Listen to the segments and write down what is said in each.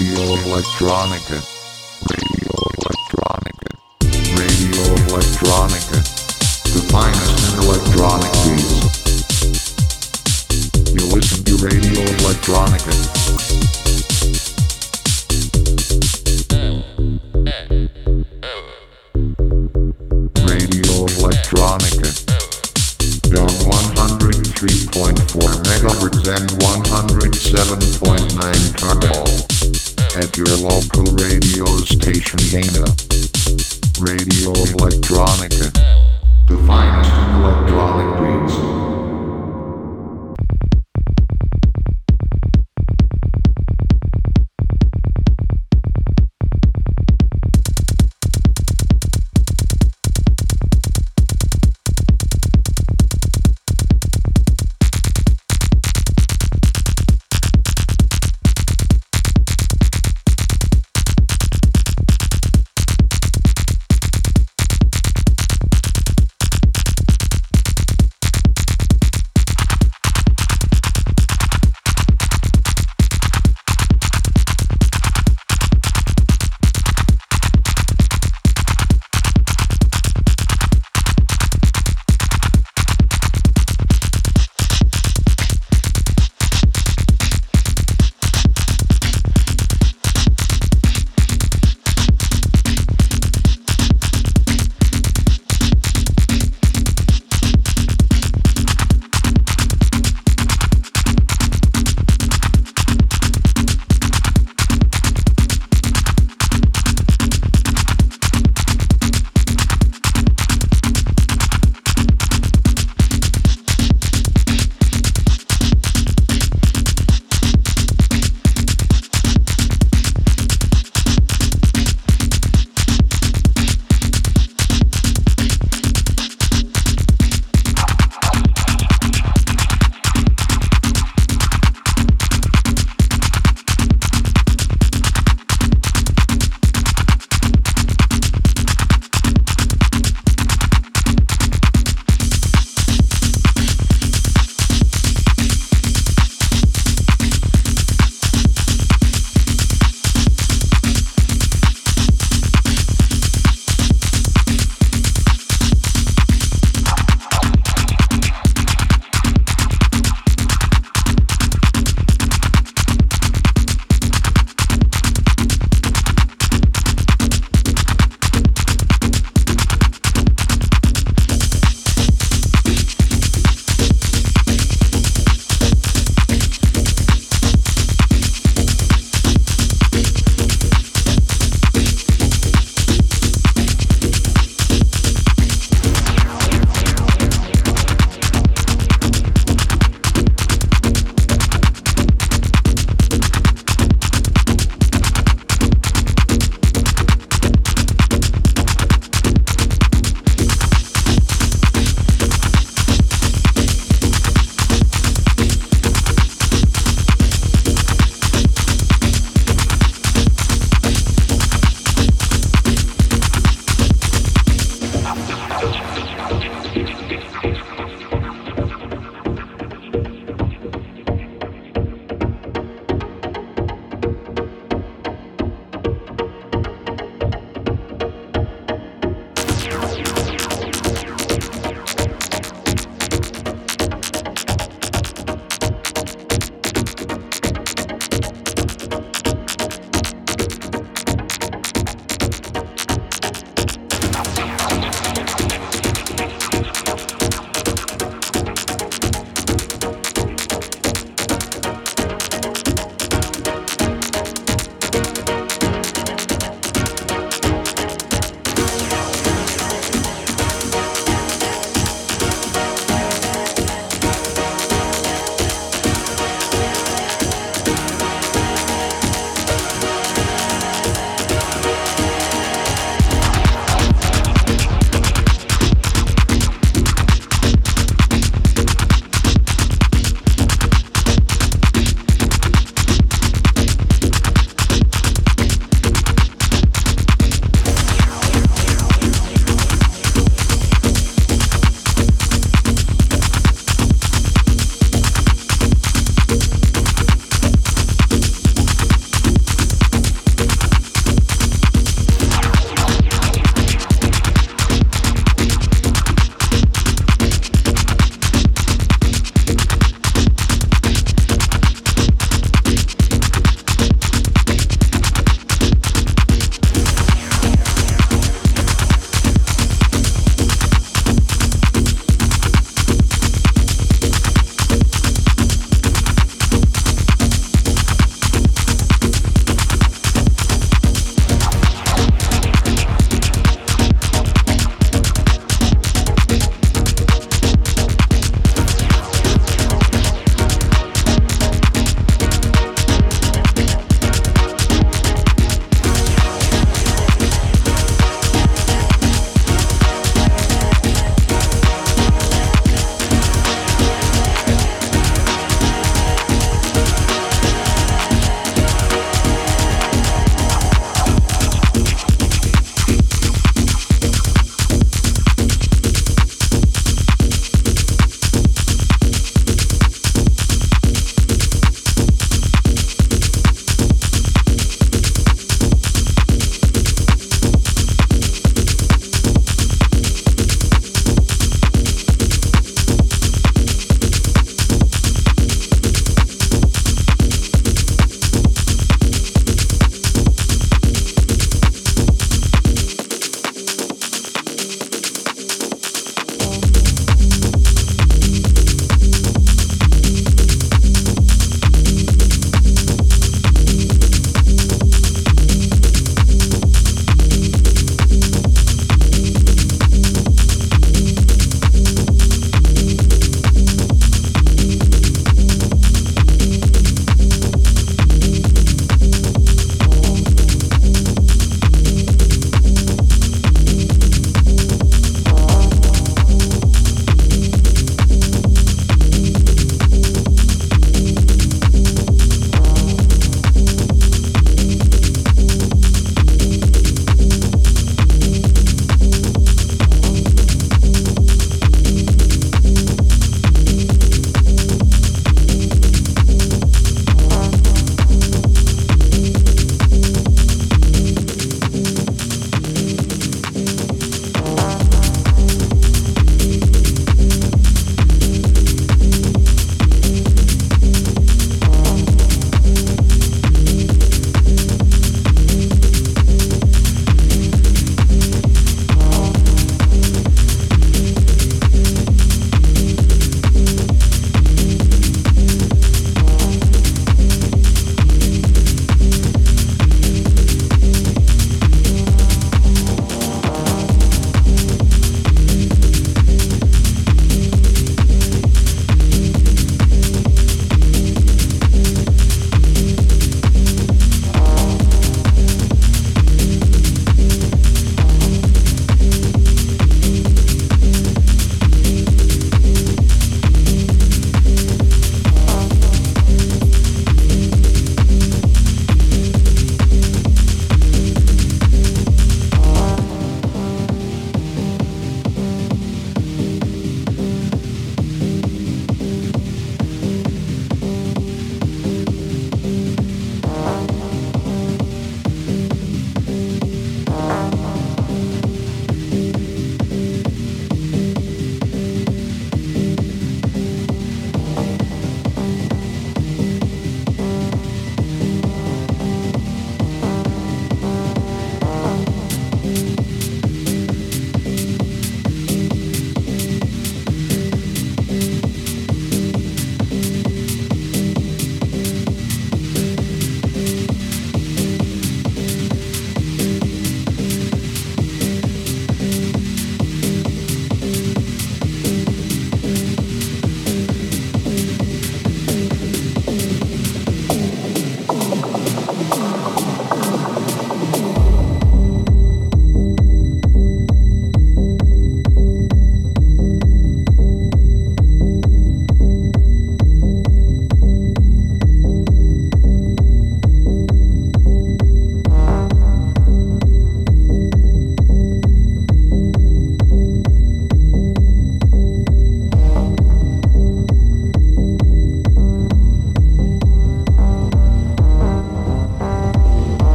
Radio Electronica. Radio Electronica. Radio Electronica. The finest in electronic beats. You listen to Radio Electronica. Radio Electronica. On 103.4 megahertz and 107.9 kernel. At your local radio station Dana. Radio Electronica. The finest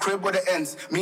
crib where it ends. Me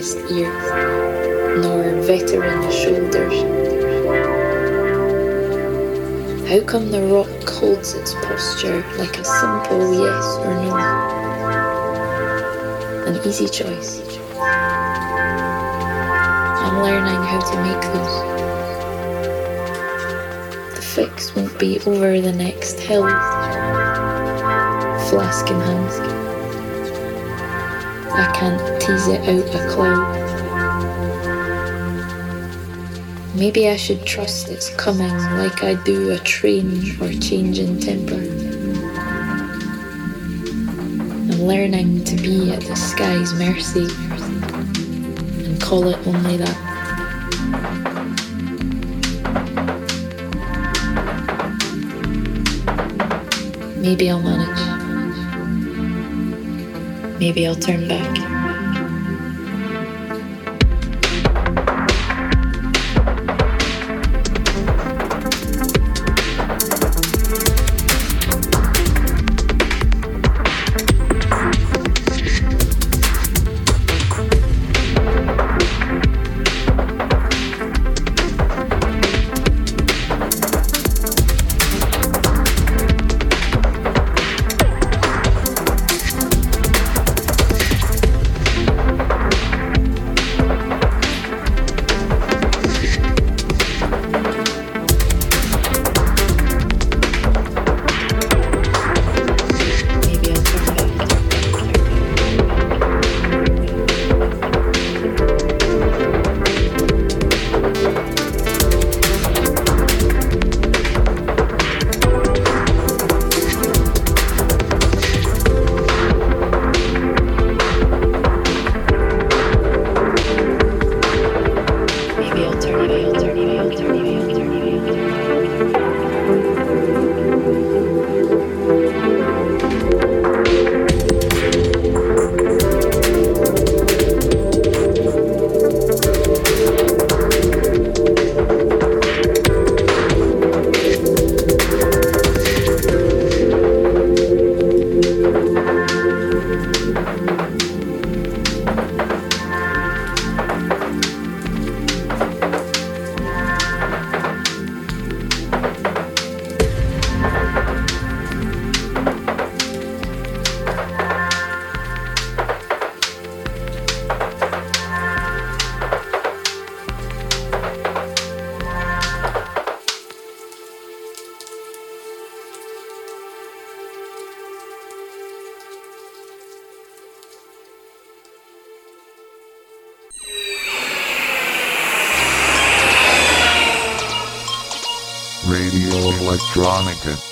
the earliest ear, nor veteran shoulders. How come the rock holds its posture like a simple yes or no? An easy choice. I'm learning how to make those. The fix won't be over the next hill. Flask in hand. I can't tease it out a cloud. Maybe I should trust it's coming like I do a train or change in temper. I'm learning to be at the sky's mercy and call it only that. Maybe I'll manage. Maybe I'll turn back. Electronica.